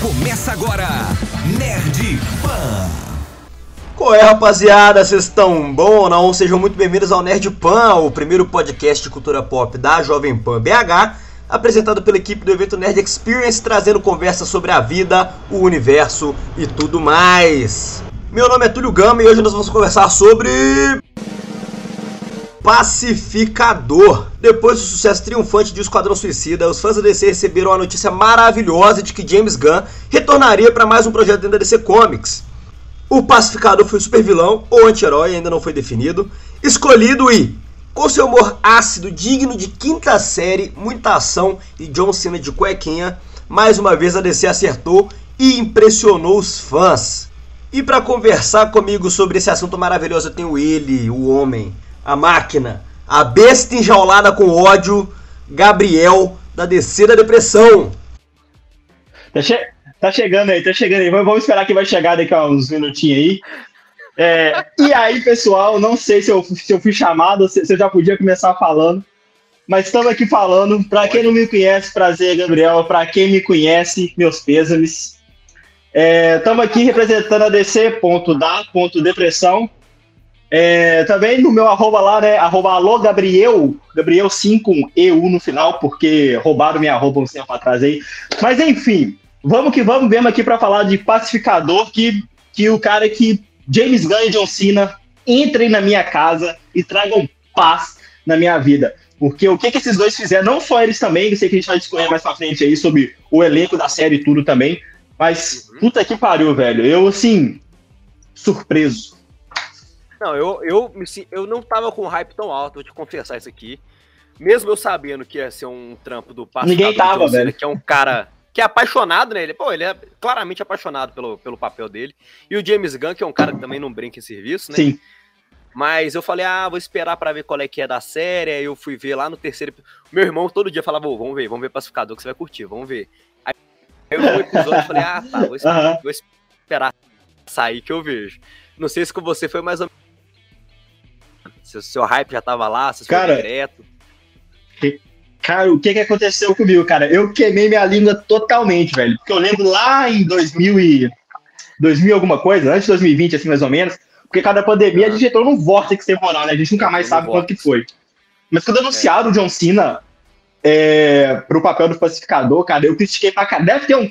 Começa agora, Nerd Pan. Qual é, rapaziada? Vocês estão bom ou não? Sejam muito bem-vindos ao Nerd Pan, o primeiro podcast de cultura pop da Jovem Pan BH, apresentado pela equipe do evento Nerd Experience, trazendo conversas sobre a vida, o universo e tudo mais. Meu nome é Túlio Gama e hoje nós vamos conversar sobre. Pacificador. Depois do sucesso triunfante de Esquadrão Suicida, os fãs da DC receberam a notícia maravilhosa de que James Gunn retornaria para mais um projeto dentro da DC Comics. O Pacificador foi o super vilão ou anti-herói, ainda não foi definido, escolhido e, com seu humor ácido, digno de quinta série, muita ação e John Cena de cuequinha, mais uma vez a DC acertou e impressionou os fãs. E para conversar comigo sobre esse assunto maravilhoso, eu tenho ele, o homem, a máquina, a besta enjaulada com ódio, Gabriel, da DC da Depressão. Tá, che tá chegando aí, tá chegando aí. Vamos esperar que vai chegar daqui a uns minutinhos aí. É, e aí, pessoal, não sei se eu, se eu fui chamado, se, se eu já podia começar falando, mas estamos aqui falando. Para quem não me conhece, prazer, Gabriel. Para quem me conhece, meus pêsames. Estamos é, aqui representando a DC, É, também no meu arroba lá, né? Arroba alô Gabriel, Gabriel 5 com EU no final, porque roubaram minha arroba um tempo atrás aí. Mas enfim, vamos que vamos mesmo aqui para falar de pacificador, que, que o cara que James Gunn e John Cena entrem na minha casa e tragam paz na minha vida. Porque o que, que esses dois fizeram, não só eles também, eu sei que a gente vai discorrer mais pra frente aí sobre o elenco da série e tudo também, mas uhum. puta que pariu, velho. Eu, assim, surpreso não, eu, eu, eu não tava com hype tão alto, vou te confessar isso aqui. Mesmo eu sabendo que ia ser um trampo do passado Ninguém tava, velho. que é um cara que é apaixonado nele. Pô, ele é claramente apaixonado pelo, pelo papel dele. E o James Gunn, que é um cara que também não brinca em serviço, né? Sim. Mas eu falei, ah, vou esperar para ver qual é que é da série. Aí eu fui ver lá no terceiro. Meu irmão todo dia falava, vamos ver, vamos ver Pacificador que você vai curtir, vamos ver. Aí eu vi o episódio e falei, ah, tá, vou esperar, vou esperar sair que eu vejo. Não sei se com você foi mais ou menos se o seu hype já tava lá, se cara, foi direto. Cara, o que que aconteceu comigo, cara? Eu queimei minha língua totalmente, velho. Porque eu lembro lá em 2000 e 2000 alguma coisa, antes de 2020, assim, mais ou menos, porque cada pandemia a gente entrou num vórtice temporal, né? A gente nunca mais sabe quanto que foi. Mas quando anunciaram é. o John Cena é, pro papel do pacificador, cara, eu critiquei pra caralho. Deve ter um,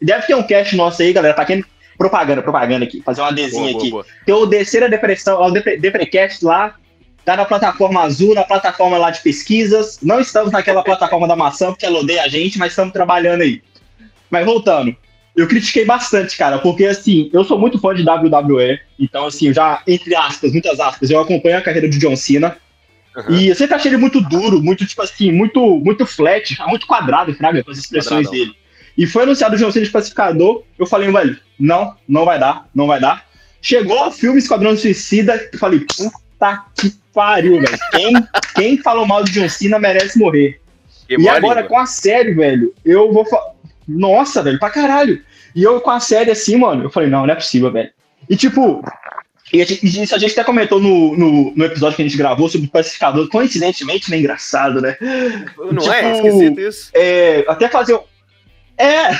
deve ter um cast nosso aí, galera, pra quem... Propaganda, propaganda aqui, fazer uma desenha aqui. Boa, boa. Tem o Descer a Depressão, o Depre, Deprecast lá, Tá na plataforma azul, na plataforma lá de pesquisas. Não estamos naquela plataforma da maçã, porque ela odeia a gente, mas estamos trabalhando aí. Mas voltando, eu critiquei bastante, cara, porque assim, eu sou muito fã de WWE, então assim, eu já, entre aspas, muitas aspas, eu acompanho a carreira de John Cena. Uhum. E eu sempre achei ele muito duro, muito, tipo assim, muito, muito flat, muito quadrado, fraga, com as expressões Quadradão. dele. E foi anunciado o John Cena de pacificador, eu falei, velho, não, não vai dar, não vai dar. Chegou o filme Esquadrão Suicida, eu falei, puta que pariu, velho. Quem, quem falou mal de John Cena merece morrer. Que e agora com a série, velho, eu vou falar. Nossa, velho, pra caralho. E eu com a série assim, mano, eu falei, não, não é possível, velho. E tipo, e a gente, isso a gente até comentou no, no, no, episódio que a gente gravou sobre o pacificador, coincidentemente, né? Engraçado, né? Não é? tipo, é? Esquisito isso. É, até fazer. É!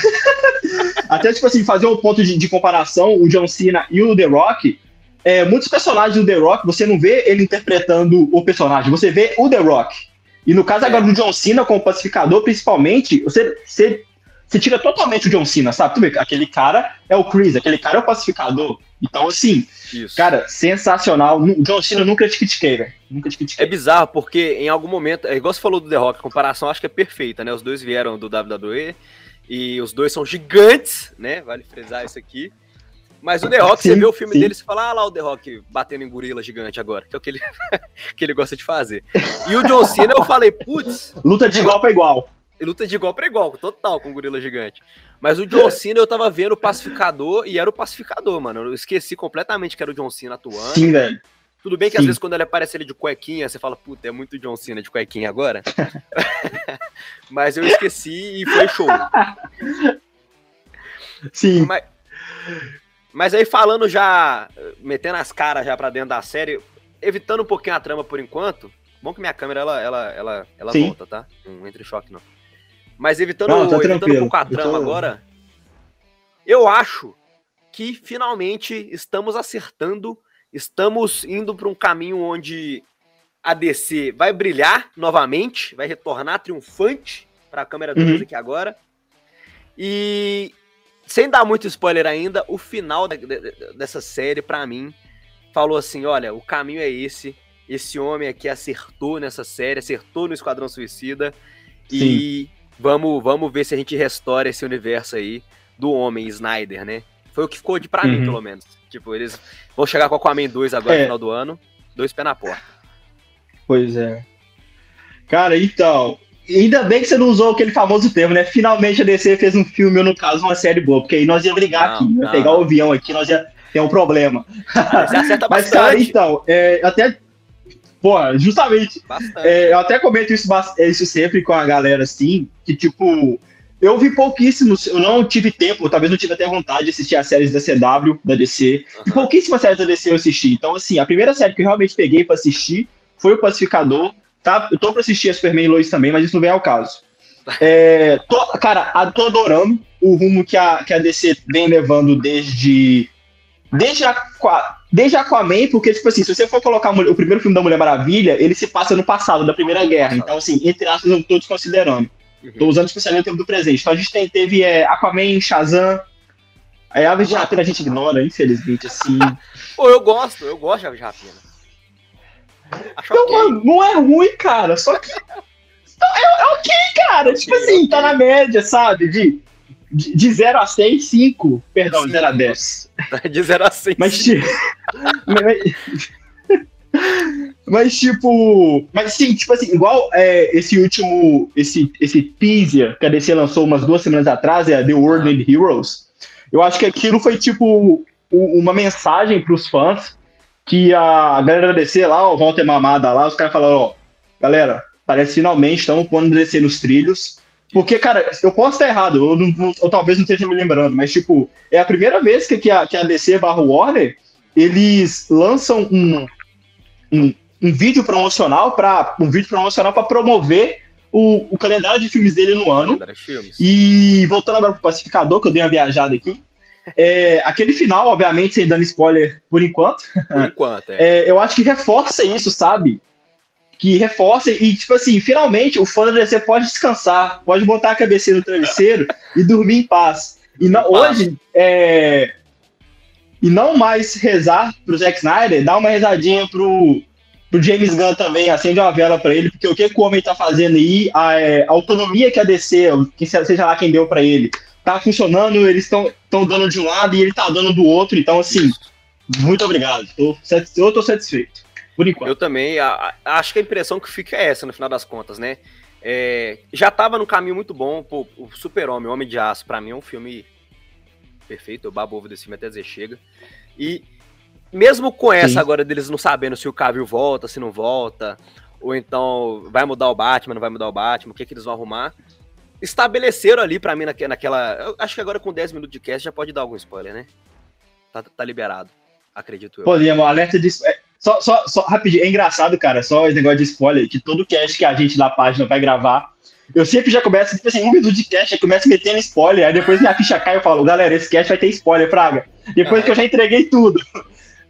até, tipo assim, fazer um ponto de, de comparação, o John Cena e o The Rock é, muitos personagens do The Rock, você não vê ele interpretando o personagem, você vê o The Rock. E no caso agora do John Cena com o pacificador, principalmente, você, você, você tira totalmente o John Cena, sabe? Tu vê, aquele cara é o Chris, aquele cara é o pacificador. Então, assim, Isso. cara, sensacional. O John Cena nunca te critiquei, velho. Nunca te critiquei. É bizarro, porque em algum momento, é igual você falou do The Rock, a comparação acho que é perfeita, né? Os dois vieram do WWE e os dois são gigantes, né? Vale frisar isso aqui. Mas o The Rock, sim, você vê o filme sim. dele, você fala, ah lá o The Rock batendo em gorila gigante agora, que é o que ele, que ele gosta de fazer. E o John Cena, eu falei, putz. Luta de igual para igual. Luta de igual para igual, total, com o gorila gigante. Mas o John Cena, eu tava vendo o pacificador e era o pacificador, mano. Eu esqueci completamente que era o John Cena atuando. Sim, velho. Tudo bem que Sim. às vezes quando ele aparece ele de cuequinha, você fala, puta, é muito John Cena de cuequinha agora. Mas eu esqueci e foi show. Sim. Mas, mas aí falando já, metendo as caras já pra dentro da série, evitando um pouquinho a trama por enquanto. Bom que minha câmera, ela, ela, ela, ela volta, tá? Não entra em choque, não. Mas evitando, não, tá evitando um pouco a trama tô... agora. eu acho que finalmente estamos acertando, estamos indo para um caminho onde a DC vai brilhar novamente, vai retornar triunfante para a câmera 2 uhum. aqui agora. E sem dar muito spoiler ainda, o final dessa série, para mim, falou assim: olha, o caminho é esse. Esse homem aqui acertou nessa série, acertou no Esquadrão Suicida. Sim. E vamos, vamos ver se a gente restaura esse universo aí do homem Snyder, né? Foi o que ficou de pra uhum. mim, pelo menos. Tipo, eles vão chegar com a Aquaman 2 agora é. no final do ano, dois pés na porta. Pois é. Cara, então, ainda bem que você não usou aquele famoso termo, né? Finalmente a DC fez um filme, ou no caso, uma série boa, porque aí nós ia brigar não, aqui, não. ia pegar o avião aqui, nós ia ter um problema. Mas, Mas cara, então, é, até. Pô, justamente. É, eu até comento isso, isso sempre com a galera, assim, que tipo. Eu vi pouquíssimos, eu não tive tempo, talvez não tive até vontade de assistir as séries da CW, da DC. Uhum. pouquíssimas séries da DC eu assisti. Então, assim, a primeira série que eu realmente peguei para assistir foi o Pacificador. Tá? Eu tô pra assistir a Superman e Lois também, mas isso não vem ao caso. É, tô, cara, tô adorando o rumo que a, que a DC vem levando desde. Desde a, desde Aquaman, porque, tipo assim, se você for colocar o primeiro filme da Mulher Maravilha, ele se passa no passado, da Primeira Guerra. Então, assim, entre aspas, eu tô desconsiderando. Uhum. Tô usando especialmente o tempo do presente. Então a gente tem, teve é, Aquaman, Shazam. Aí a Aves de Rapina a gente ignora, infelizmente, assim. Pô, eu gosto, eu gosto de Aves de Rapina. Então, okay. mano, não é ruim, cara. Só que. É, é ok, cara. tipo assim, tá na média, sabe? De, de, de 0 a 6, 5. Perdão, 0 a 10. De 0 a 100. Mas, tipo. mas, tipo. Mas sim, tipo assim, igual é, esse último. Esse, esse teaser que a DC lançou umas duas semanas atrás, é The World ah. Heroes. Eu acho que aquilo foi, tipo, uma mensagem pros fãs que a galera da DC lá, o Walter Mamada lá, os caras falaram, ó, galera, parece finalmente estamos pondo DC nos trilhos. Porque, cara, eu posso estar errado, eu, não, eu, talvez não esteja me lembrando, mas, tipo, é a primeira vez que, que, a, que a DC barra Warner, eles lançam um, um, um vídeo promocional para um vídeo promocional para promover o, o calendário de filmes dele no ano. E voltando agora pro Pacificador, que eu dei uma viajada aqui, é, aquele final, obviamente, sem dando spoiler por enquanto. Por enquanto, é. é. eu acho que reforça isso, sabe? Que reforça e, tipo assim, finalmente o fã da DC pode descansar, pode botar a cabeça no travesseiro e dormir em paz. E não, hoje, é, e não mais rezar pro Zack Snyder, dá uma rezadinha pro, pro James Gunn também, acende uma vela para ele, porque o que, que o homem tá fazendo aí, a, é, a autonomia que a DC, que seja lá quem deu para ele, tá funcionando, eles estão dando de um lado e ele tá dando do outro. Então, assim, muito obrigado. Tô, eu tô satisfeito. Por enquanto. Eu também. A, a, acho que a impressão que fica é essa, no final das contas, né? É, já tava no caminho muito bom. Pô, o Super-Homem, Homem de Aço, pra mim é um filme perfeito. Eu babo ovo desse filme até dizer chega. E mesmo com essa Sim. agora deles não sabendo se o Cavill volta, se não volta, ou então vai mudar o Batman, não vai mudar o Batman, o que, que eles vão arrumar estabeleceram ali para mim naquela. Eu acho que agora com 10 minutos de cast já pode dar algum spoiler, né? Tá, tá liberado, acredito eu. Podemos, alerta de. É, só, só, só rapidinho, é engraçado, cara, só esse negócio de spoiler, que todo cast que a gente na página vai gravar, eu sempre já começo, tipo assim, um minuto de cast, eu começo metendo spoiler, aí depois minha ficha cai e eu falo, galera, esse cast vai ter spoiler, Praga. Depois ah, que eu já entreguei tudo.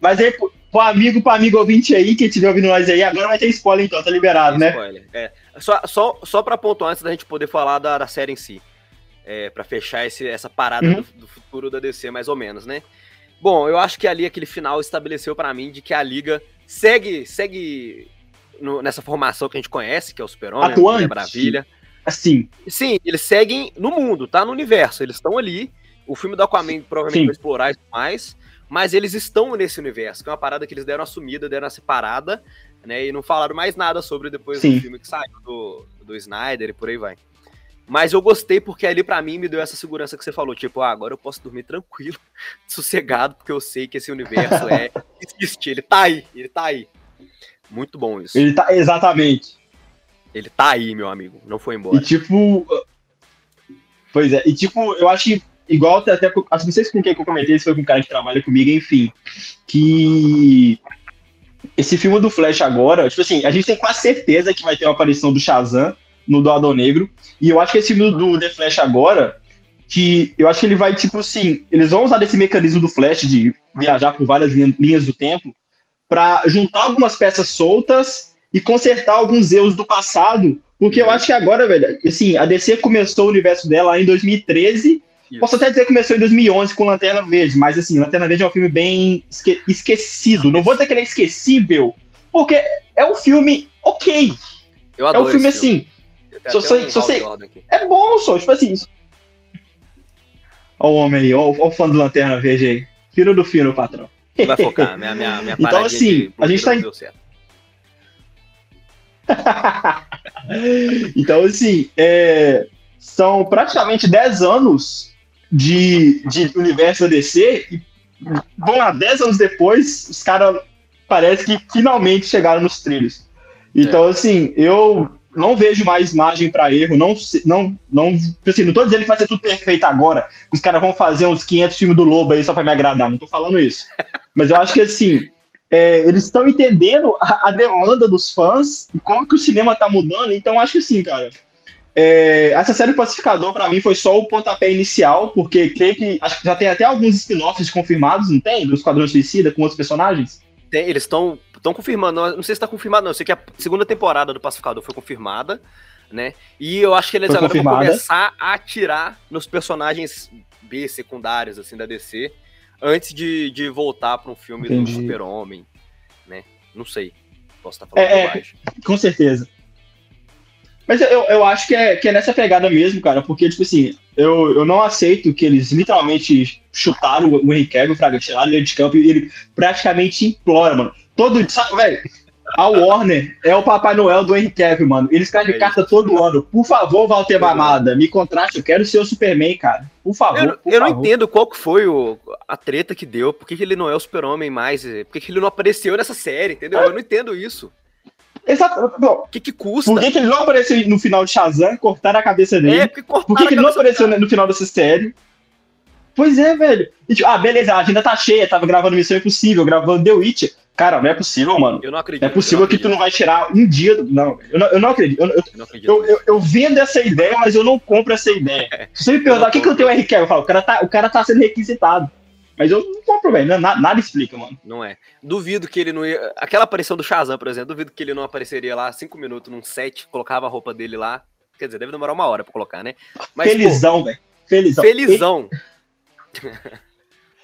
Mas aí, pro amigo, pro amigo ouvinte aí, que tiver ouvindo nós aí, agora vai ter spoiler então, tá liberado, né? Spoiler, é. Só, só, só pra pontuar antes da gente poder falar da, da série em si. É, para fechar esse, essa parada uhum. do, do, futuro da DC, mais ou menos, né? Bom, eu acho que ali aquele final estabeleceu para mim de que a Liga segue segue no, nessa formação que a gente conhece, que é o Super-Homem, a Maravilha. Assim. Sim, eles seguem no mundo, tá? No universo. Eles estão ali. O filme do Aquaman provavelmente Sim. vai explorar isso mais mas eles estão nesse universo, que é uma parada que eles deram a sumida, deram a separada, né? E não falaram mais nada sobre depois Sim. do filme que saiu do, do Snyder e por aí vai. Mas eu gostei porque ali para mim me deu essa segurança que você falou, tipo, ah, agora eu posso dormir tranquilo, sossegado, porque eu sei que esse universo é existe, ele tá aí, ele tá aí. Muito bom isso. Ele tá exatamente. Ele tá aí, meu amigo, não foi embora. E tipo, pois é, e tipo, eu acho que igual até, até não sei se com quem que eu comentei, se foi com um cara que trabalha comigo, enfim, que esse filme do Flash agora, tipo assim, a gente tem quase certeza que vai ter uma aparição do Shazam no do Adão Negro, e eu acho que esse filme do The Flash agora, que eu acho que ele vai, tipo assim, eles vão usar desse mecanismo do Flash de viajar por várias linhas do tempo para juntar algumas peças soltas e consertar alguns erros do passado, porque eu acho que agora, velho, assim, a DC começou o universo dela em 2013, Isso. posso até dizer que começou em 2011 com Lanterna Verde, mas assim, Lanterna Verde é um filme bem esque esquecido, não vou dizer que ele é esquecível, porque é um filme ok. Eu adoro é um filme, assim, se você, se você, é bom, só, tipo assim, Olha o homem aí, olha o fã do Lanterna Verde aí. Fino do fino, patrão. Vai focar, minha, minha, minha Então, assim, a gente tá. Em... então, assim, é... são praticamente 10 anos de, de universo DC. E, vamos lá, 10 anos depois, os caras parece que finalmente chegaram nos trilhos. Então, é. assim, eu não vejo mais margem para erro, não, não, não, assim, não tô dizendo que vai ser tudo perfeito agora, os caras vão fazer uns 500 filmes do Lobo aí só para me agradar, não tô falando isso. Mas eu acho que, assim, é, eles estão entendendo a, a, demanda dos fãs e como que o cinema tá mudando, então acho que, assim, cara, é, essa série Pacificador, para mim, foi só o pontapé inicial, porque creio que, acho que já tem até alguns spin-offs confirmados, não tem? Do Esquadrão Suicida com outros personagens? Tem, eles estão Estão confirmando, não, sei se está confirmado, não. Eu sei que a segunda temporada do Pacificador foi confirmada, né? E eu acho que eles foi agora confirmada. vão começar a atirar nos personagens B, secundários, assim, da DC, antes de, de voltar para um filme Entendi. do Super-Homem, né? Não sei. Posso estar falando é, é, Com certeza. Mas eu, eu acho que é, que é nessa pegada mesmo, cara, porque, tipo assim, eu, eu não aceito que eles literalmente chutaram o Henry Cavill, Fraga, tiraram ele de campo e ele praticamente implora, mano. Todo dia, velho. A Warner é o Papai Noel do Henry Cavill, mano. Ele escreve é carta todo ano. Por favor, Walter Mamada, me contrate. Eu quero ser o Superman, cara. Por favor. Eu, por eu favor. não entendo qual que foi o, a treta que deu. Por que, que ele não é o Super-Homem mais? Por que, que ele não apareceu nessa série, entendeu? Eu não entendo isso. Exato. O que, que custa? Por que, que, ele não apareceu no final de Shazam? Cortaram a cabeça dele. É, porque Por que, que ele não apareceu no final dessa série? Pois é, velho. E, tipo, ah, beleza, a agenda tá cheia, tava gravando Missão Impossível, gravando The Witch. Cara, não é possível, mano. Eu não acredito. Não é possível que tu não vai tirar um dia. Do... Não, eu não, eu não acredito. Eu, eu, não acredito. Eu, eu, eu, vendo essa ideia, mas eu não compro essa ideia. Se você me perguntar o que, que eu tenho RQ, eu falo, o cara, tá, o cara tá sendo requisitado. Mas eu não compro, velho. Nada, nada explica, mano. Não é. Duvido que ele não ia. Aquela aparição do Shazam, por exemplo, duvido que ele não apareceria lá cinco minutos num set, colocava a roupa dele lá. Quer dizer, deve demorar uma hora pra colocar, né? Mas, Felizão, velho. Felizão. Felizão. Ele...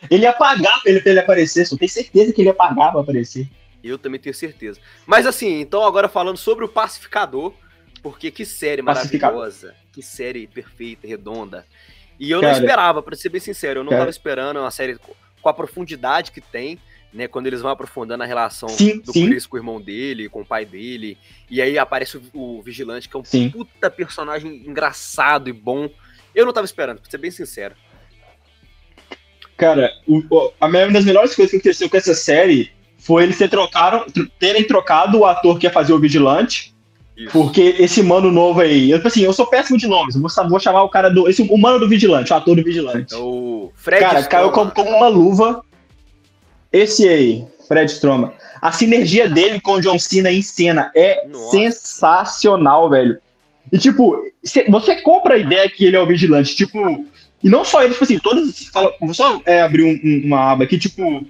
ele ia pagar pra ele, pra ele aparecer, só tenho certeza que ele ia pagar pra aparecer. Eu também tenho certeza. Mas assim, então agora falando sobre o Pacificador, porque que série maravilhosa, que série perfeita, redonda. E eu Cara, não esperava, para ser bem sincero, eu não Cara, tava esperando uma série com a profundidade que tem, né? Quando eles vão aprofundando a relação sim, do sim. Chris com o irmão dele, com o pai dele. E aí aparece o, o Vigilante, que é um sim. puta personagem engraçado e bom. Eu não tava esperando, pra ser bem sincero. Cara, o, a, uma das melhores coisas que aconteceu com essa série foi eles ter trocaram, terem trocado o ator que ia fazer o Vigilante. Isso. Porque esse mano novo aí, eu, tipo assim, eu sou péssimo de nomes, vou, vou chamar o cara do. Esse, o mano do Vigilante, o ator do Vigilante. É o Fred Cara, caiu como, como uma luva. Esse aí, Fred Stroma. A sinergia dele com o John Cena em cena é Nossa. sensacional, velho. E tipo, você compra a ideia que ele é o vigilante, tipo, e não só ele, tipo assim, todos. Vou só é, abrir um, um, uma aba aqui, tipo,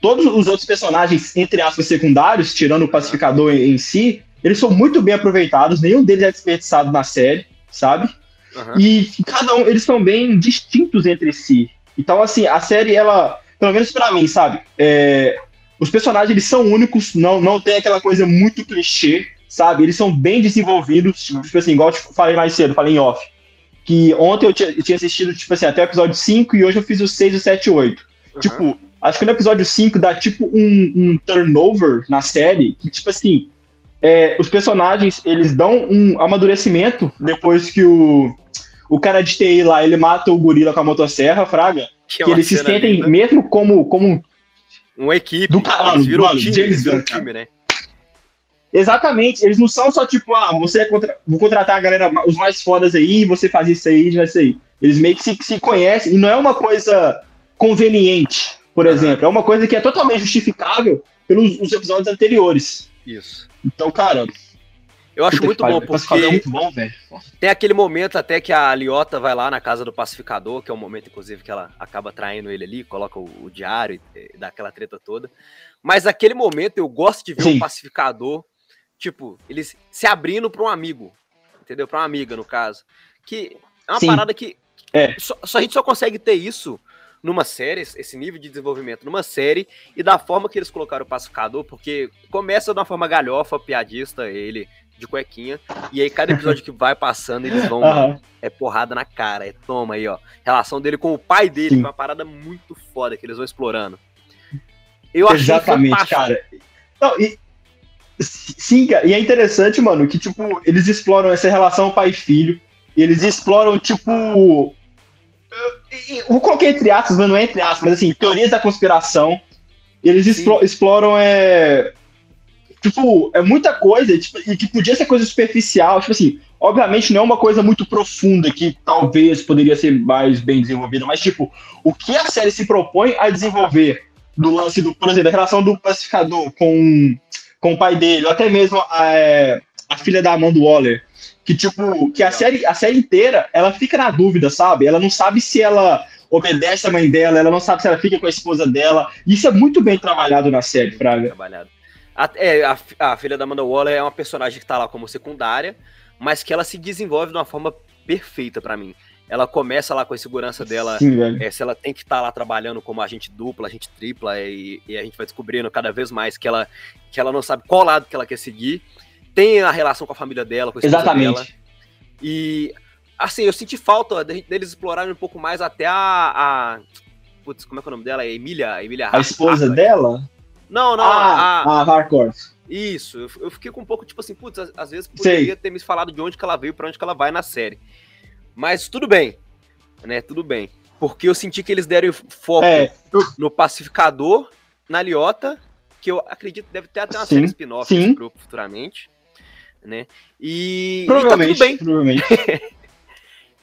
todos os outros personagens, entre aspas, secundários, tirando o pacificador em, em si, eles são muito bem aproveitados, nenhum deles é desperdiçado na série, sabe? Uhum. E cada um, eles são bem distintos entre si. Então, assim, a série, ela, pelo menos para mim, sabe? É, os personagens, eles são únicos, não, não tem aquela coisa muito clichê, sabe? Eles são bem desenvolvidos, tipo assim, igual eu falei mais cedo, falei em off. Que ontem eu tinha, eu tinha assistido, tipo assim, até o episódio 5 e hoje eu fiz o 6, o 7 e 8. Uhum. Tipo, Acho que no episódio 5 dá tipo um, um turnover na série, que tipo assim, é, os personagens eles dão um amadurecimento depois que o, o cara de TI lá ele mata o gorila com a motosserra, Fraga. Que, que eles se sentem linda. mesmo como, como uma equipe. Do caralho, eles viram mano, time, James Gunn, time, né? Exatamente, eles não são só tipo, ah, você é contra... vou contratar a galera, os mais fodas aí, você faz isso aí, vai ser aí. Eles meio que se, se conhecem, e não é uma coisa conveniente, por exemplo. É uma coisa que é totalmente justificável pelos os episódios anteriores. Isso. Então, cara. Eu acho muito bom, porque é muito bom, velho. tem aquele momento até que a Liota vai lá na casa do pacificador, que é o momento, inclusive, que ela acaba traindo ele ali, coloca o, o diário e, e dá aquela treta toda. Mas aquele momento eu gosto de ver Sim. um pacificador, tipo, eles se abrindo para um amigo, entendeu? Para uma amiga, no caso. Que é uma Sim. parada que. É. Só, só, a gente só consegue ter isso numa série, esse nível de desenvolvimento numa série, e da forma que eles colocaram o pacificador, porque começa de uma forma galhofa, piadista, ele de cuequinha, e aí cada episódio que vai passando, eles vão, uhum. é porrada na cara, é toma aí, ó. Relação dele com o pai dele, Sim. uma parada muito foda que eles vão explorando. Eu Exatamente, cara. Não, e, sim, e é interessante, mano, que, tipo, eles exploram essa relação pai filho, e eles exploram, tipo. Vou colocar entre aspas, mas não é entre aspas, mas assim, teorias da conspiração. Eles exploram é, tipo, é muita coisa, tipo, e que podia ser coisa superficial, tipo assim, obviamente não é uma coisa muito profunda que talvez poderia ser mais bem desenvolvida, mas tipo, o que a série se propõe a desenvolver do lance do, por exemplo, da relação do pacificador com, com o pai dele, ou até mesmo a, é, a filha da Amanda Waller, que tipo, que a série, a série inteira, ela fica na dúvida, sabe? Ela não sabe se ela obedece a mãe dela, ela não sabe se ela fica com a esposa dela. Isso é muito bem trabalhado na série, Fraga. Trabalhado. A, é, a, a, filha da Amanda Waller é uma personagem que tá lá como secundária, mas que ela se desenvolve de uma forma perfeita para mim. Ela começa lá com a segurança dela, Sim, é, se ela tem que estar tá lá trabalhando como agente dupla, agente tripla, e, e, a gente vai descobrindo cada vez mais que ela, que ela não sabe qual lado que ela quer seguir. Tem a relação com a família dela, com a Exatamente. dela. E, assim, eu senti falta deles explorarem um pouco mais até a... a putz, como é que é o nome dela? Emília, Emília A esposa dela? Não, não. Ah, a, a Hardcore. Isso, eu, eu, fiquei com um pouco, tipo assim, putz, às, vezes poderia Sei. ter me falado de onde que ela veio, para onde que ela vai na série. Mas tudo bem, né? Tudo bem. Porque eu senti que eles deram foco é. no pacificador, na Liota, que eu acredito deve ter até uma sim, série spin-off futuramente, né? E, provavelmente, e tá tudo bem. Provavelmente.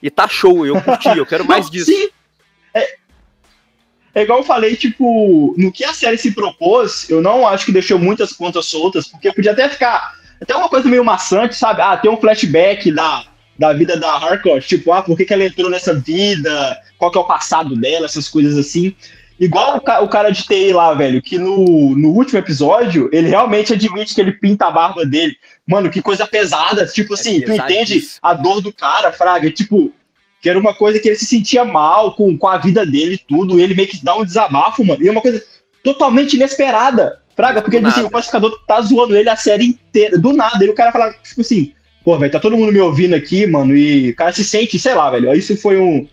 e tá show, eu curti, eu quero mais disso. Sim. É, é igual eu falei, tipo, no que a série se propôs, eu não acho que deixou muitas pontas soltas, porque podia até ficar até uma coisa meio maçante, sabe? Ah, tem um flashback da, da vida da Harcourt, tipo, ah, por que, que ela entrou nessa vida, qual que é o passado dela, essas coisas assim. Igual o, ca o cara de TI lá, velho, que no, no último episódio, ele realmente admite que ele pinta a barba dele. Mano, que coisa pesada. Tipo é assim, tu entende a dor do cara, Fraga. Tipo, que era uma coisa que ele se sentia mal com, com a vida dele e tudo, ele meio que dá um desabafo, mano, e é uma coisa totalmente inesperada, Fraga, porque assim, o pacificador tá zoando ele a série inteira, do nada, e o cara fala, tipo assim, pô, velho, tá todo mundo me ouvindo aqui, mano, e o cara se sente, sei lá, velho, isso foi um...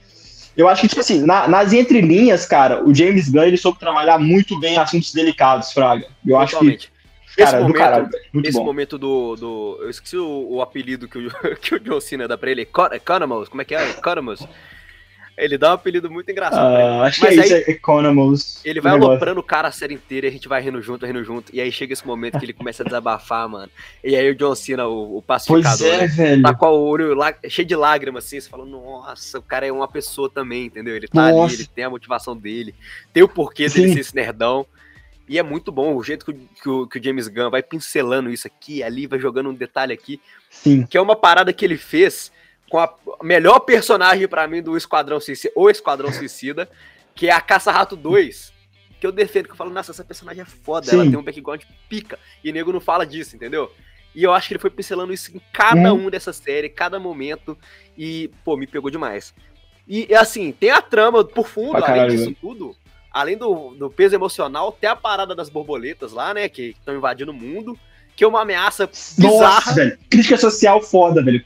Eu acho que, tipo assim, na, nas entrelinhas, cara, o James Gunn, ele soube trabalhar muito bem assuntos delicados, Fraga. Eu Totalmente. acho que esse cara, momento, do caralho, esse bom. momento do, do. Eu esqueci o, o, apelido que o, que o John Cena dá pra ele. Economos, como é que é? Economos. Ele dá um apelido muito engraçado. Uh, acho Mas que é isso, é Economos. Ele vai aloprando o cara a série inteira e a gente vai rindo junto, rindo junto. E aí chega esse momento que ele começa a desabafar, mano. E aí o John Cena, o, o pacificador, pois é, né, velho. tá com o olho lá, cheio de lágrimas, assim. Você fala, nossa, o cara é uma pessoa também, entendeu? Ele tá nossa. ali, ele tem a motivação dele, tem o porquê Sim. dele ser esse nerdão. E é muito bom o jeito que o, que o, que o James Gunn vai pincelando isso aqui, ali, vai jogando um detalhe aqui. Sim. Que é uma parada que ele fez com a melhor personagem para mim do Esquadrão Suicida, ou Esquadrão Suicida, que é a Caça-Rato 2. Que eu defendo, que eu falo, nossa, essa personagem é foda, Sim. ela tem um background pica. E o nego não fala disso, entendeu? E eu acho que ele foi pincelando isso em cada hum. um dessa série, cada momento. E, pô, me pegou demais. E, assim, tem a trama por fundo, além disso tudo além do, do peso emocional, tem a parada das borboletas lá, né? Que estão invadindo o mundo, que é uma ameaça bizarra. Nossa, velho. Crítica social foda, velho.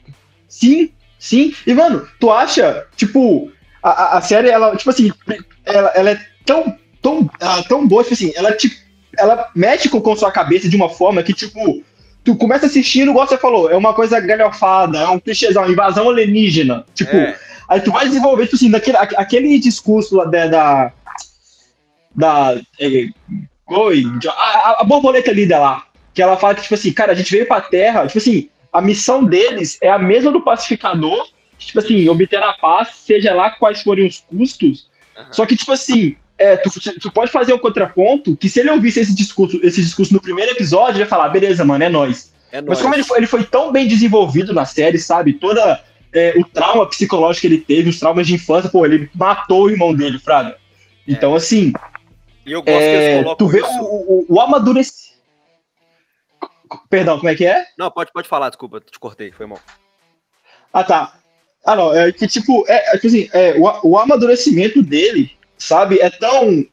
Sim, sim. E, mano, tu acha, tipo, a, a série, ela, tipo assim, ela, ela é tão, tão, ela, tão boa, tipo assim, ela, tipo, ela mexe com, com sua cabeça de uma forma que, tipo, tu começa assistindo, igual você falou, é uma coisa galhofada, é um clichêzão, invasão alienígena. Tipo, é. aí tu vai desenvolver, tipo assim, daquele, aquele discurso lá da, da da. É, oi, a, a, borboleta líder lá. Que ela fala que, tipo assim, cara, a gente veio pra Terra, tipo assim, a missão deles é a mesma do pacificador, tipo assim, obter a paz, seja lá quais forem os custos. Uhum. Só que, tipo assim, é, tu, tu, pode fazer um contraponto que se ele ouvisse esse discurso, esse discurso no primeiro episódio, ele ia falar, beleza, mano, é nós. É Mas como ele foi, ele foi tão bem desenvolvido na série, sabe? Toda é, o trauma psicológico que ele teve, os traumas de infância, pô, ele matou o irmão dele, Fraga. Então, é. assim. E eu gosto é, que eles Tu vê isso. o, o, o amadurecimento. Perdão, como é que é? Não, pode, pode falar, desculpa, te cortei, foi mal. Ah, tá. Ah, não, é que tipo, é, é tipo assim, é, o, o amadurecimento dele, sabe, é tão.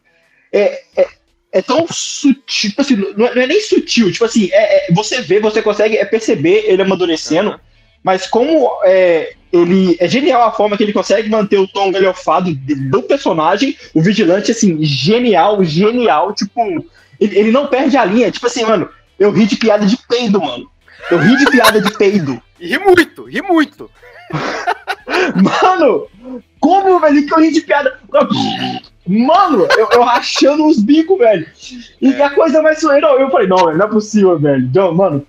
É, é, é tão sutil, tipo assim, não é, não é nem sutil, tipo assim, é, é, você vê, você consegue é perceber ele amadurecendo, uhum. mas como é, ele é genial a forma que ele consegue manter o tom galhofado do personagem, o vigilante, assim, genial, genial, tipo, ele, ele não perde a linha, tipo assim, mano, eu ri de piada de peido, mano. Eu ri de piada de peido. E ri muito, ri muito. Mano, como, velho, que eu ri de piada. Mano, eu, eu rachando os bicos, velho. E é. a coisa mais surreal, eu falei, não, velho, não é possível, velho. Então, mano,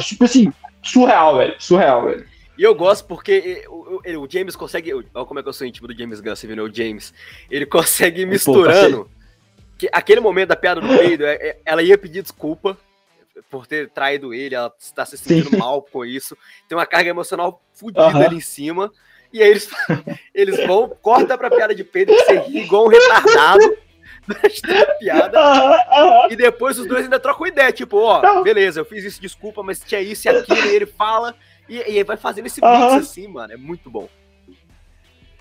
tipo assim, surreal, velho. Surreal, velho. E eu gosto porque o, o, o James consegue. Olha como é que eu sou íntimo do James Gunn, você viu, né? O James. Ele consegue ir misturando. que aquele momento da piada do peido, é, é, ela ia pedir desculpa por ter traído ele, ela está se sentindo Sim. mal com isso. Tem uma carga emocional fodida uhum. ali em cima. E aí eles, eles vão, corta pra piada de peito, você ri igual um retardado piada. Uhum, uhum. E depois os dois ainda trocam ideia, tipo, ó, beleza, eu fiz isso, desculpa, mas tinha isso e aquilo, e ele fala, e, e aí vai fazendo esse mix assim, mano, é muito bom.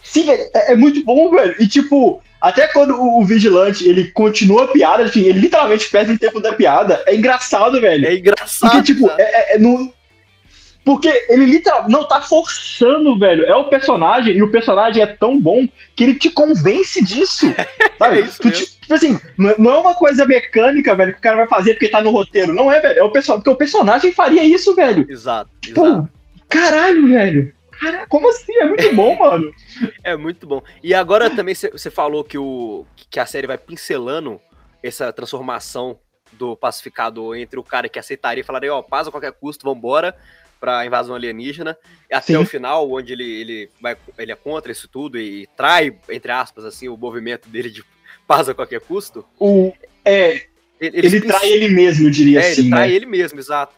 Sim, é, é, muito bom, velho. E tipo, até quando o, o, vigilante ele continua a piada, enfim, ele literalmente perde o tempo da piada. É engraçado, velho. É engraçado. Porque, tipo, é, é, é no, porque ele literalmente não tá forçando, velho. É o personagem, e o personagem é tão bom que ele te convence disso. Sabe? é tu, tipo assim, não é uma coisa mecânica, velho, que o cara vai fazer porque tá no roteiro. Não é, velho. É o personagem. Porque o personagem faria isso, velho. Exato. Tipo, exato. caralho, velho. Cara, como assim? É muito bom, mano. é muito bom. E agora também você falou que, o, que a série vai pincelando essa transformação do pacificador entre o cara que aceitaria e falaria, ó, oh, paz a qualquer custo, vambora, pra invasão alienígena, até Sim. o final, onde ele, ele, vai, ele é contra isso tudo e trai, entre aspas, assim, o movimento dele de paz a qualquer custo. O, é, ele, ele trai ele mesmo, eu diria é, assim. Ele trai né? ele mesmo, exato.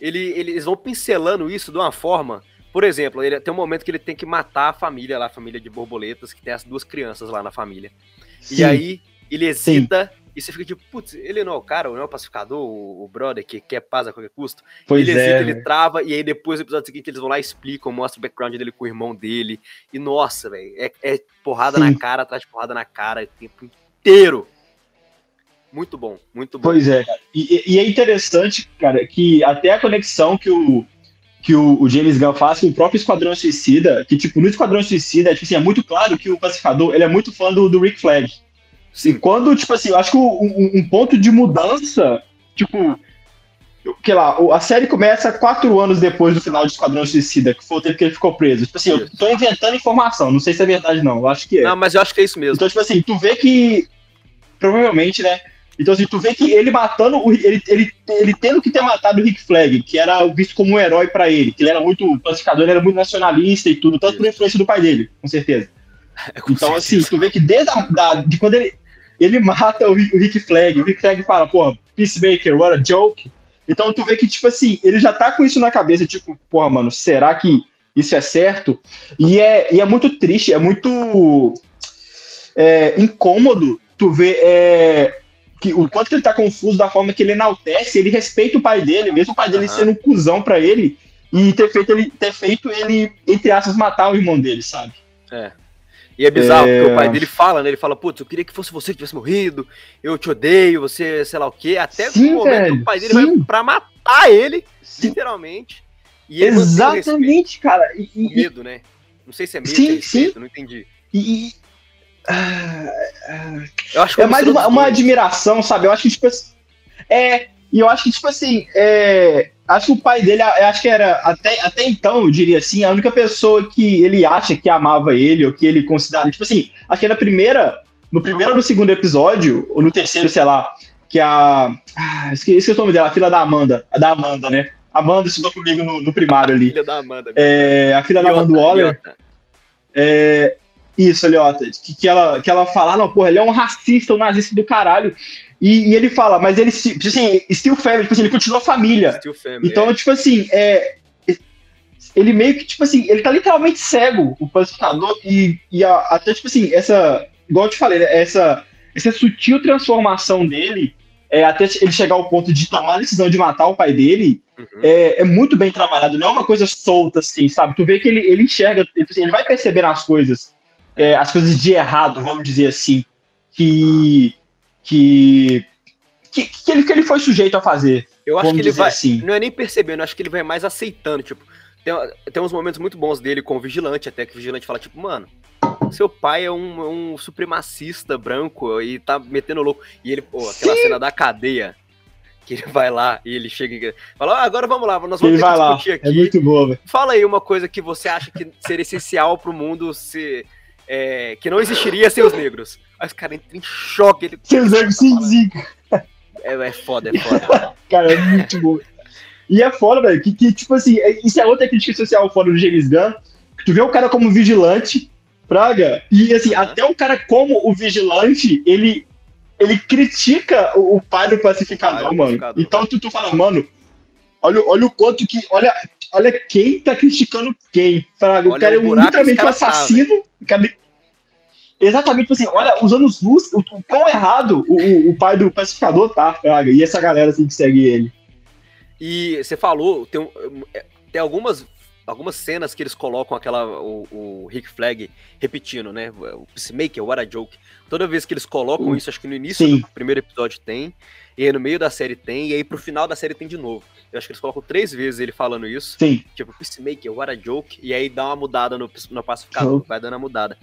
Ele, eles vão pincelando isso de uma forma por exemplo, ele tem um momento que ele tem que matar a família lá, a família de borboletas, que tem as duas crianças lá na família. Sim. E aí ele hesita Sim. e você fica tipo, putz, ele não é o cara, não é o pacificador, o, o brother que quer paz a qualquer custo. Pois ele é, hesita, ele trava, e aí depois no episódio seguinte eles vão lá e explicam, mostram o background dele com o irmão dele. E nossa, velho, é, é, porrada Sim. na cara atrás de porrada na cara o tempo inteiro. Muito bom, muito bom. Pois é, e, e, é interessante, cara, que até a conexão que o, que o, o, James Gunn faz com o próprio Esquadrão Suicida, que, tipo, no Esquadrão Suicida, tipo assim, é muito claro que o Pacificador, ele é muito fã do, do Rick Flag. Sim. quando, tipo assim, eu acho que um, um ponto de mudança, tipo, que lá, a série começa quatro anos depois do final de Esquadrão Suicida, que foi o tempo que ele ficou preso. Tipo assim, eu tô inventando informação, não sei se é verdade não, eu acho que é. Não, mas eu acho que é isso mesmo. Então, tipo assim, tu vê que, provavelmente, né, então, assim, tu vê que ele matando, o, ele, ele, ele tendo que ter matado o Rick Flag, que era visto como um herói para ele, que ele era muito pacificador, ele era muito nacionalista e tudo, tanto por influência do pai dele, com certeza. É, com então, assim, certeza. assim, tu vê que desde a, da, de quando ele, ele mata o, o Rick Flag, o Rick Flag fala, pô, Peacemaker, what a joke. Então, tu vê que, tipo assim, ele já tá com isso na cabeça, tipo, porra, mano, será que isso é certo? E é, e é muito triste, é muito é, incômodo tu ver é, que, o quanto que ele tá confuso da forma que ele enaltece, ele respeita o pai dele, mesmo o pai dele uhum. sendo um cuzão pra ele, e ter feito ele, ter feito ele, entre aspas, matar o irmão dele, sabe? É. E é bizarro, é... porque o pai dele fala, né? Ele fala, putz, eu queria que fosse você que tivesse morrido, eu te odeio, você, sei lá o quê. Até sim, o momento velho, que o pai dele sim. vai pra matar ele, sim. literalmente. E Exatamente, cara. E, e, medo, né? Não sei se é medo, sim, é respeito, sim. não entendi. E, eu acho que é mais uma, uma, admiração, sabe? Eu acho que, tipo É. E eu acho que, tipo assim, é, acho que o pai dele, acho que era, até, até então, eu diria assim, a única pessoa que ele acha que amava ele, ou que ele considera. Tipo assim, acho que na primeira. No primeiro ou no segundo episódio, ou no terceiro, sei lá, que a. Ah, esqueci o nome dela, a filha da Amanda. A da Amanda, né? Amanda estudou comigo no, no primário ali. A filha da Amanda. É, a filha da Amanda Waller. É, Isso, Eliota, que, que, ela, que ela fala, ah, não, porra, ele é um racista, um nazista do caralho. E, e ele fala, mas ele, tipo assim, still family, tipo assim, ele continua família. Family, então, é. tipo assim, é, ele meio que, tipo assim, ele tá literalmente cego, o pacificador, e, e a, até, tipo assim, essa, igual eu te falei, né, essa, essa sutil transformação dele, é, até ele chegar ao ponto de tomar a decisão de matar o pai dele, uhum. é, é, muito bem trabalhado, não é uma coisa solta, assim, sabe? Tu vê que ele, ele enxerga, ele, assim, ele vai perceber as coisas, é, as coisas de errado, vamos dizer assim, que, que, que, que, ele, que ele foi sujeito a fazer. Eu acho que ele vai, assim. não é nem percebendo, eu acho que ele vai mais aceitando, tipo, tem, tem uns momentos muito bons dele com o Vigilante, até que o Vigilante fala, tipo, mano, seu pai é um, um supremacista branco e tá metendo louco. E ele, pô, aquela Sim. cena da cadeia, que ele vai lá e ele chega e fala, ah, agora vamos lá, nós vamos discutir lá. Aqui. É muito boa, velho. Fala aí uma coisa que você acha que seria essencial pro mundo se... É, que não existiria sem os negros. Aí os caras entram em choque. Ele... Sem os negros, sim, zica. É, é foda, é foda. cara, é muito bom. E é foda, velho, que, que, tipo assim, é, isso é outra crítica social fora do James Gunn. Tu vê o cara como vigilante, praga, e assim, até o cara como o vigilante, ele, ele critica o, o pai do pacificador, pai mano. Pacificador. Então tu, tu fala, mano, olha, olha o quanto que. Olha, olha quem tá criticando quem. Praga. o cara é um, literalmente um assassino. Cara, exatamente tipo assim, olha, os anos luz, o, o quão errado o, o, pai do pacificador tá, praga. E essa galera assim que segue ele. E você falou, tem, tem algumas, algumas cenas que eles colocam aquela o, o Rick Flag repetindo, né? O Peacemaker, What a Joke. Toda vez que eles colocam uh, isso, acho que no início sim. do primeiro episódio tem, e aí no meio da série tem, e aí pro final da série tem de novo. Eu acho que eles colocam três vezes ele falando isso. Sim. Tipo, Peacemaker, What a Joke, e aí dá uma mudada no, no pacificador, oh. vai dando a mudada.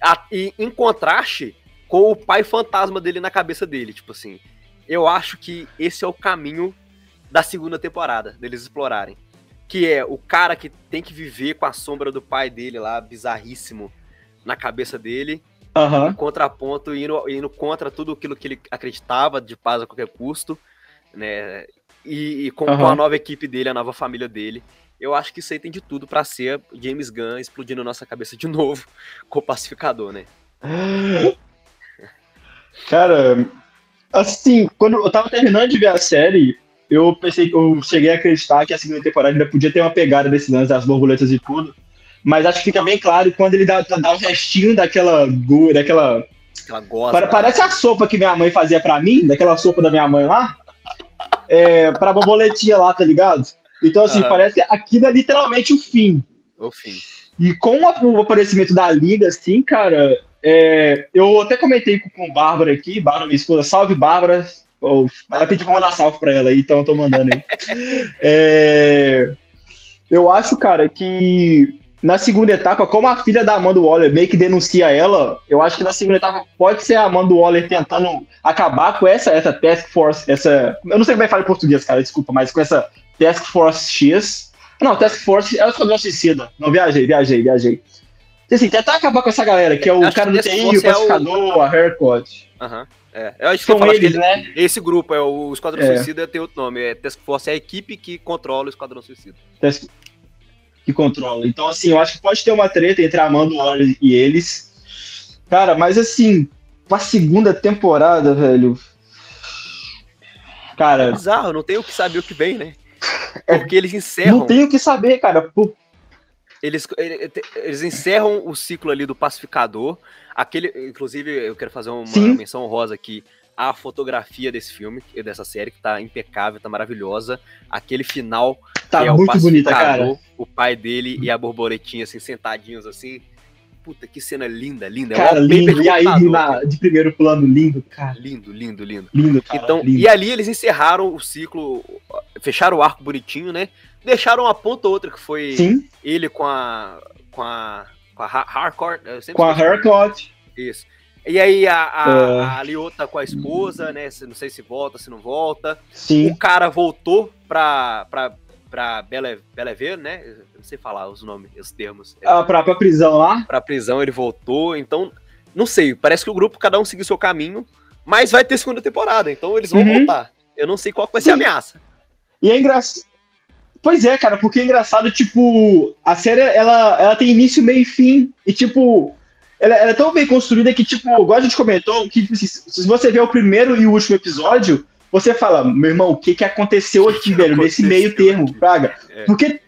A, e em contraste com o pai fantasma dele na cabeça dele, tipo assim. Eu acho que esse é o caminho da segunda temporada, deles explorarem. Que é o cara que tem que viver com a sombra do pai dele lá, bizarríssimo, na cabeça dele. Uhum. Em contraponto, indo, indo contra tudo aquilo que ele acreditava de paz a qualquer custo, né? E, e com, uhum. com, a nova equipe dele, a nova família dele. Eu acho que isso aí tem de tudo para ser James Gunn explodindo nossa cabeça de novo com o pacificador, né? Cara, assim, quando eu tava terminando de ver a série, eu pensei, eu cheguei a acreditar que a segunda temporada ainda podia ter uma pegada desse lance das borboletas e tudo. Mas acho que fica bem claro quando ele dá, dá um restinho daquela daquela. Goza, parece a sopa que minha mãe fazia para mim, daquela sopa da minha mãe lá. É, pra borboletinha lá, tá ligado? Então, assim, uhum. parece aquilo é literalmente o fim. O fim. E com o aparecimento da Liga, assim, cara, é, eu até comentei com, com Bárbara aqui, Bárbara, minha esposa, salve Bárbara, Oh, ela pediu pra mandar salve pra ela aí, então eu tô mandando aí. é, eu acho, cara, que na segunda etapa, como a filha da Amanda Waller meio que denuncia ela, eu acho que na segunda etapa pode ser a Amanda Waller tentando acabar com essa, essa Task Force, essa. Eu não sei como é que fala em português, cara, desculpa, mas com essa Task Force X. Não, Task Force é o Esquadrão Suicida. Não, viajei, viajei, viajei. Assim, tentar acabar com essa galera, que é o cara do TI, o pacificador, é o... a Haircut. Aham. Uhum. É, eu acho que São eles, né? Esse grupo, é o Esquadrão é. Suicida, tem outro nome. É Task Force, é a equipe que controla o Esquadrão Suicida. Task... Que controla. Então, assim, eu acho que pode ter uma treta entre a Amanda Waller e eles. Cara, mas assim, pra segunda temporada, velho. Cara. É bizarro, não tem o que saber o que vem, né? É, Porque eles encerram. Não tem o que saber, cara. Eles, eles encerram o ciclo ali do pacificador. Aquele, inclusive, eu quero fazer uma Sim. menção honrosa aqui a fotografia desse filme, dessa série, que tá impecável, tá maravilhosa. Aquele final tá é muito bonita, cara. O pai dele e a borboletinha, assim, sentadinhos assim. Puta, que cena linda, linda. Cara, é lindo. E aí, na, de primeiro plano, lindo, cara. Lindo, lindo, lindo. Lindo, cara, Então, lindo. e ali eles encerraram o ciclo, fecharam o arco bonitinho, né? Deixaram uma ponta ou outra que foi Sim. ele com a. com a. com a Hardcore. Com a Haircut. Isso. E aí a, a, é. a Liota com a esposa, né? Não sei se volta, se não volta. Sim. O cara voltou pra, pra, pra Bele, Belever, né? Eu não sei falar os nomes, os termos. Ah, pra, pra prisão lá? Pra prisão ele voltou. Então, não sei. Parece que o grupo, cada um seguiu seu caminho. Mas vai ter segunda temporada, então eles vão uhum. voltar. Eu não sei qual vai ser a ameaça. E é engraçado. Pois é, cara, porque é engraçado, tipo, a série, ela, ela tem início, meio e fim, e, tipo, ela, ela, é tão bem construída que, tipo, igual a gente comentou, que tipo assim, se você vê o primeiro e o último episódio, você fala, meu irmão, o que, que aconteceu aqui, velho, nesse meio termo, Praga? É. Porque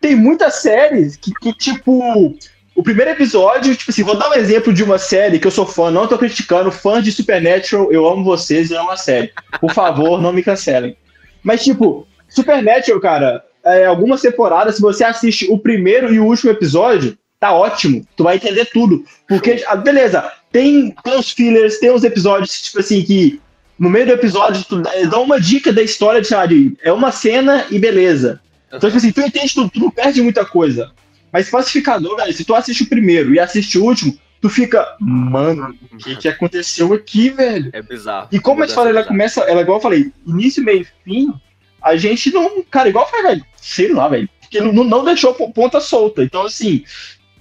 tem muitas séries que, que, tipo, o primeiro episódio, tipo assim, vou dar um exemplo de uma série que eu sou fã, não tô criticando, fãs de Supernatural, eu amo vocês e amo a série. Por favor, não me cancelem. Mas, tipo, Supernatural, cara, é, algumas temporadas, se você assiste o primeiro e o último episódio, tá ótimo. Tu vai entender tudo. Porque, ah, beleza, tem, tem os fillers, tem os episódios, tipo assim, que no meio do episódio tu dá uma dica da história de, sabe, é uma cena e beleza. Então, tipo assim, tu entende tudo, tu não perde muita coisa. Mas pacificador, velho, se tu assiste o primeiro e assiste o último, tu fica, mano, o que, que aconteceu aqui, velho? É bizarro. E como eu te falei, ela começa, ela igual eu falei, início, meio e fim, a gente não, cara, igual foi, velho, sei lá, velho, porque não, não deixou ponta solta. Então, assim,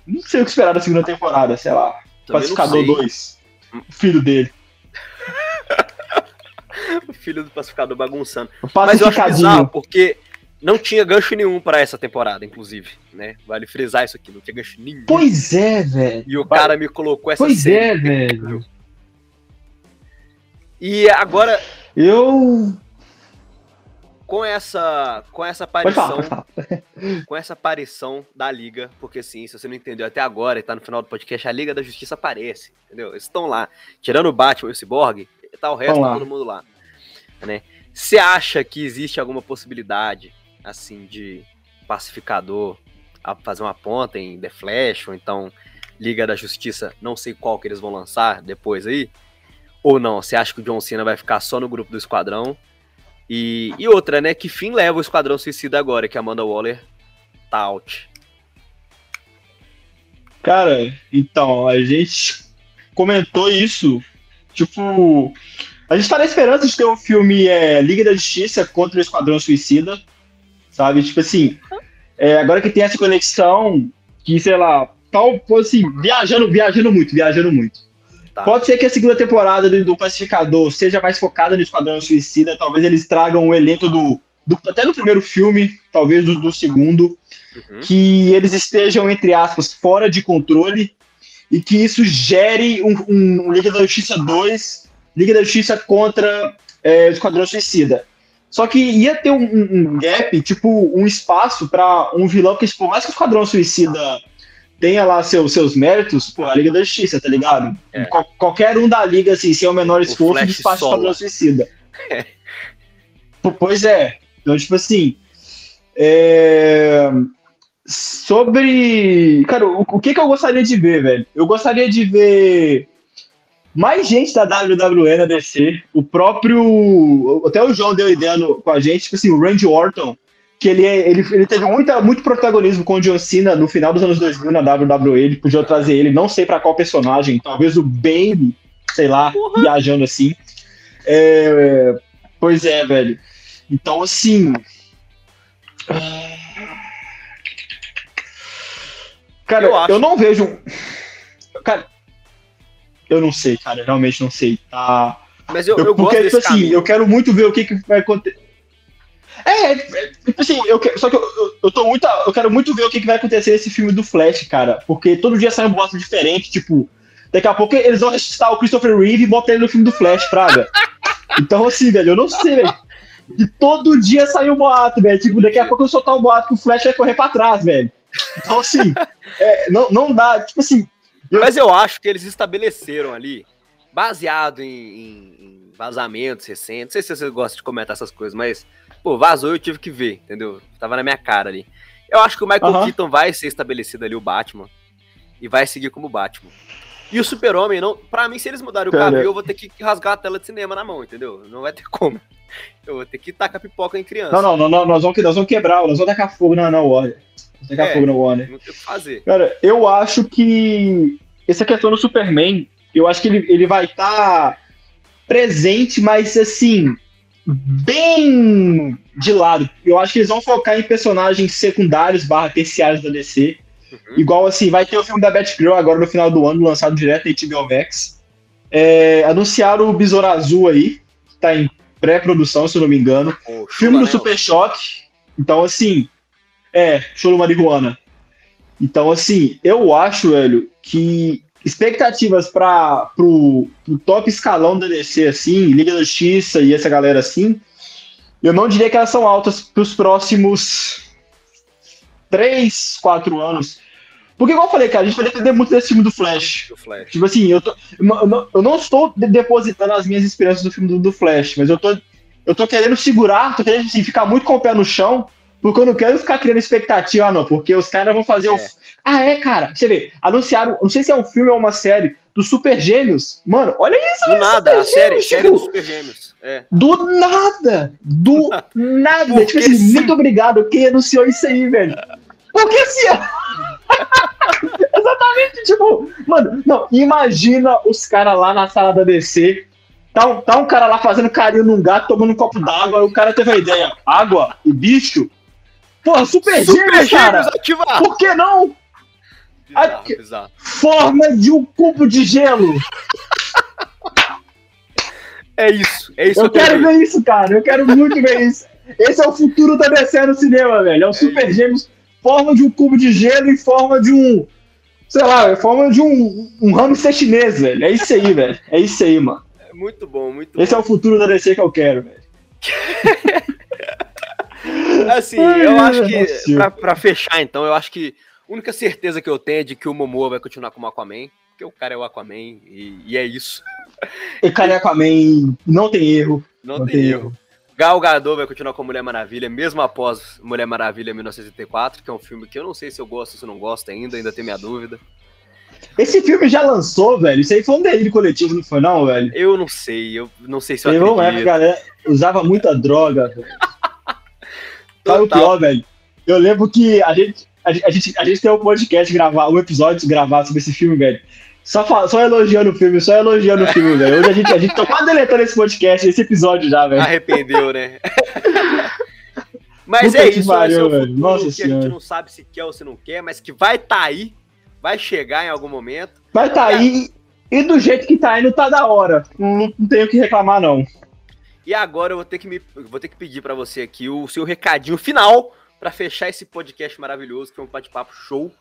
não sei o que esperar da segunda temporada, sei lá. Também Pacificador 2. Filho dele. O filho do pacificador bagunçando. Mas eu acho bizarro, porque não tinha gancho nenhum para essa temporada, inclusive, né? Vale frisar isso aqui, não tinha gancho nenhum. Pois é, velho. E o cara me colocou essa Pois é, velho. E agora eu com essa com essa aparição pode falar, pode falar. com essa aparição da liga, porque sim, se você não entendeu até agora e tá no final do podcast, a Liga da Justiça aparece, entendeu? Eles estão lá, tirando o Batman e o Cyborg, tá o resto tá todo mundo lá, né? Você acha que existe alguma possibilidade assim de pacificador a fazer uma ponta em The Flash ou então Liga da Justiça, não sei qual que eles vão lançar depois aí? Ou não? Você acha que o John Cena vai ficar só no grupo do Esquadrão? E, e outra, né? Que fim leva o Esquadrão Suicida agora que a Amanda Waller tá out? Cara, então, a gente comentou isso. Tipo, a gente tá na esperança de ter um filme é, Liga da Justiça contra o Esquadrão Suicida sabe? Tipo assim, é, agora que tem essa conexão, que, sei lá, tal, assim, viajando, viajando muito, viajando muito. Tá. Pode ser que a segunda temporada do, do, Pacificador seja mais focada no Esquadrão Suicida, talvez eles tragam o elenco do, do até no primeiro filme, talvez do, do segundo, uhum. que eles estejam, entre aspas, fora de controle e que isso gere um, um Liga da Justiça 2, Liga da Justiça contra é, o Esquadrão Suicida. Só que ia ter um, um gap, tipo, um espaço para um vilão que, por mais que o Esquadrão Suicida tenha lá seu, seus méritos, pô, a Liga da Justiça, tá ligado? É. Qual, qualquer um da Liga, assim, sem o menor esforço, despacha o Esquadrão Suicida. É. Pois é. Então, tipo assim. É... Sobre. Cara, o, o que, que eu gostaria de ver, velho? Eu gostaria de ver mais gente da WWE na DC. O próprio. Até o João deu ideia no, com a gente, tipo assim, o Randy Orton, que ele, ele, ele teve muita, muito protagonismo com o John Cena no final dos anos 2000 na WWE. Ele podia trazer ele, não sei para qual personagem, talvez o Bane, sei lá, viajando assim. É, pois é, velho. Então, assim. Cara, eu, eu não vejo. Cara, eu não sei, cara, realmente não sei. Tá. Mas eu, eu, eu porque, tipo assim, caminho. eu quero muito ver o que, que vai acontecer. É, é, tipo assim, eu, só que eu, eu, eu, tô muito. Eu quero muito ver o que, que vai acontecer nesse filme do Flash, cara. Porque todo dia sai um boato diferente, tipo. Daqui a pouco eles vão ressuscitar o Christopher Reeve e botar ele no filme do Flash, Praga. Então, assim, velho, eu não sei, velho. E todo dia sai um boato, velho. Tipo, daqui a pouco eu soltar um boato que o Flash vai correr pra trás, velho. Então, assim, é, não, não dá. Tipo assim, mas eu acho que eles estabeleceram ali, baseado em, em, vazamentos recentes. Não sei se você gosta de comentar essas coisas, mas, pô, vazou eu tive que ver, entendeu? Tava na minha cara ali. Eu acho que o Michael uhum. Keaton vai ser estabelecido ali, o Batman, e vai seguir como Batman. E o Super-Homem, não, pra mim, se eles mudarem o cabelo, eu vou ter que rasgar a tela de cinema na mão, entendeu? Não vai ter como. Eu vou ter que tacar pipoca em criança. Não, não, não, nós, vamos, nós vamos quebrar, nós vamos tacar fogo na, na Warner. Vamos tacar é, fogo na Warner. Não tem o que fazer. Cara, eu acho que essa questão do Superman, eu acho que ele, ele vai estar tá presente, mas assim, bem de lado. Eu acho que eles vão focar em personagens secundários barra terciários da DC. Uhum. Igual assim, vai ter o filme da Batgirl agora no final do ano, lançado direto em HBO Max. É, anunciaram o Besouro Azul aí, que tá em pré-produção, se eu não me engano. Oh, filme do Super Choque. Então, assim, é, show marihuana. Então, assim, eu acho, velho, que expectativas para pro, pro top escalão da DC, assim, Liga da Justiça e essa galera assim, eu não diria que elas são altas para os próximos 3, 4 anos. Porque, igual eu falei, cara, a gente vai depender muito desse filme do Flash. Do Flash. Tipo assim, eu, tô, eu não estou depositando as minhas esperanças no filme do, do, Flash, mas eu tô, eu tô querendo segurar, tô querendo assim, ficar muito com o pé no chão, porque eu não quero ficar criando expectativa, não, porque os caras vão fazer é. o. Ah, é, cara. Você vê, anunciaram, não sei se é um filme ou uma série, dos Super Gêmeos. Mano, olha isso. Do nada, Super a série, Gêmeos, série tipo, dos Super Gêmeos. É. Do nada! Do nada! tipo assim, sim. muito obrigado quem anunciou isso aí, velho. Porque se. Exatamente, tipo, mano, não, imagina os caras lá na sala da DC. Tá um, tá um cara lá fazendo carinho num gato, tomando um copo d'água, o cara teve a ideia. Água e bicho? Porra, super, super gêmeos, cara! Ativar. Por que não? Bizarro, bizarro. Forma de um cubo de gelo. É isso, é isso. Eu quero ver isso, cara. Eu quero muito ver isso. Esse é o futuro da DC no cinema, velho. É o é Super isso. Gêmeos, forma de um cubo de gelo e forma de um. Sei lá, é forma de um, um hamster chinês, velho. É isso aí, velho. É isso aí, mano. É muito bom, muito Esse bom. é o futuro da DC que eu quero, velho. assim, eu acho que, pra, pra, fechar então, eu acho que a única certeza que eu tenho é de que o Momoa vai continuar como Aquaman, porque o cara é o Aquaman e, e é isso. O cara é Aquaman, não tem erro. Não, não tem, tem, erro. erro. Gal Gadot vai continuar com Mulher Maravilha, mesmo após Mulher Maravilha 1984, que é um filme que eu não sei se eu gosto ou se não gosto ainda, ainda tenho minha dúvida. Esse filme já lançou, velho? Isso aí foi um delírio coletivo, não foi não, velho? Eu não sei, eu não sei se eu Teve acredito. Época, galera usava muita droga, velho. Sabe o pior, velho? Eu lembro que a gente, a, a, gente, a gente tem um podcast gravar, um episódio gravado sobre esse filme, velho. Só, só elogiando o filme, só elogiando o filme, velho. Hoje a gente, a gente tá quase deletando esse podcast, esse episódio já, velho. Arrependeu, né? mas Puta é isso, pariu, é velho. Nossa que senhora. a gente não sabe se quer ou se não quer, mas que vai tá aí, vai chegar em algum momento. Vai tá aí, e do jeito que tá indo, tá da hora. Não, não tenho o que reclamar, não. E agora eu vou ter que, me, vou ter que pedir para você aqui o seu recadinho final para fechar esse podcast maravilhoso, que foi um bate-papo show.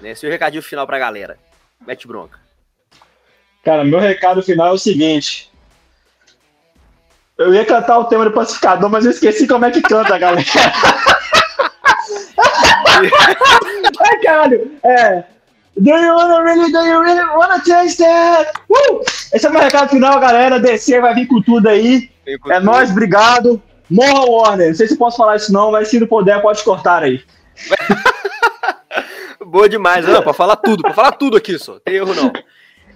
Né? Seu recadinho final pra galera. Mete bronca. Cara, meu recado final é o seguinte. Eu ia cantar o tema do pacificador, mas eu esqueci como é que canta, galera. Ai, caralho. É. Do you wanna really, do you really wanna taste it? Uh! Esse é o meu recado final, galera. DC vai vir com tudo aí. É nóis, obrigado. Morra Warner. Não sei se posso falar isso não, mas se não puder, pode cortar aí. Boa demais, não, pra falar tudo, pra falar tudo aqui só, tem erro não.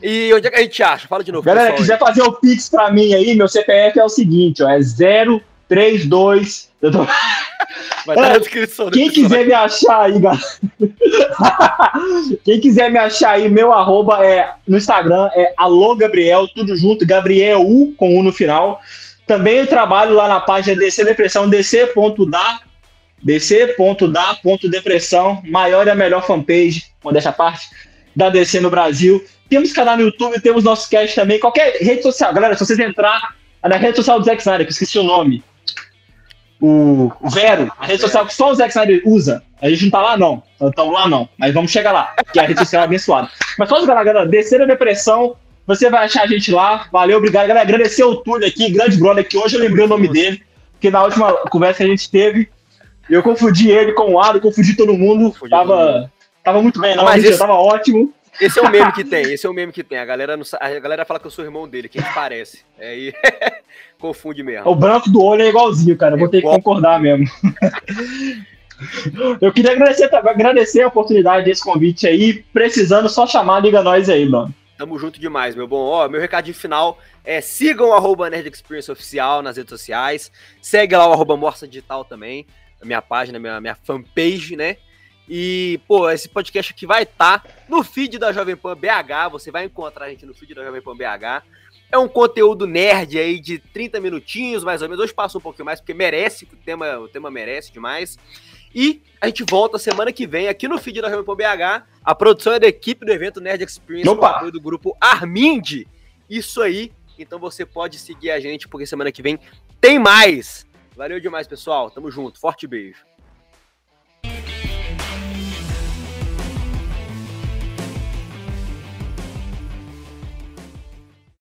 E onde é que a gente acha? Fala de novo. Galera, pessoal, quiser aí. fazer o Pix pra mim aí, meu CPF é o seguinte, ó, é 032. Eu tô... Vai estar na descrição. Quem quiser me achar aí, galera. Quem quiser me achar aí, meu arroba é no Instagram é alô Gabriel, tudo junto, Gabriel U com U no final. Também eu trabalho lá na página DC Depressão, dc.da dc.da.depressão, maior e a melhor fanpage, modéstia parte, da DC no Brasil. Temos canal no YouTube, temos nosso cast também, qualquer rede social. Galera, se vocês entrar na rede social do Zack Snyder, que eu esqueci o nome, o, Vero, a rede social que só o Zack Snyder usa, a gente não tá lá não, estamos lá não, mas vamos chegar lá, que a rede social é abençoada. Mas só jogar galera, descer a depressão, você vai achar a gente lá, valeu, obrigado, galera, agradecer o Túlio aqui, grande brother, que hoje eu lembrei o nome dele, que na última conversa que a gente teve, eu confundi ele com o Ado, confundi todo mundo. Confundi tava, todo mundo. tava muito bem, não, mas esse, tava ótimo. Esse é o meme que tem, esse é o meme que tem. A galera, não, a galera fala que eu sou irmão dele, que a gente parece. Aí confunde mesmo. O branco do olho é igualzinho, cara. É vou ter igual. que concordar mesmo. eu queria agradecer, agradecer a oportunidade desse convite aí. Precisando, só chamar, liga nós aí, mano. Tamo junto demais, meu bom. Ó, meu recadinho final é sigam o arroba Nerd Experience Oficial nas redes sociais. Segue lá o arroba Morsa Digital também a minha página, minha, minha fanpage, né? E, pô, esse podcast aqui vai estar tá no feed da Jovem Pan BH. Você vai encontrar a gente no feed da Jovem Pan BH. É um conteúdo nerd aí de 30 minutinhos, mais ou menos. Hoje passa um pouquinho mais, porque merece, o tema, o tema merece demais. E a gente volta semana que vem aqui no feed da Pan BH. A produção é da equipe do evento Nerd Experience, Opa. com apoio do grupo Armind. Isso aí. Então você pode seguir a gente, porque semana que vem tem mais. Valeu demais, pessoal. Tamo junto. Forte beijo.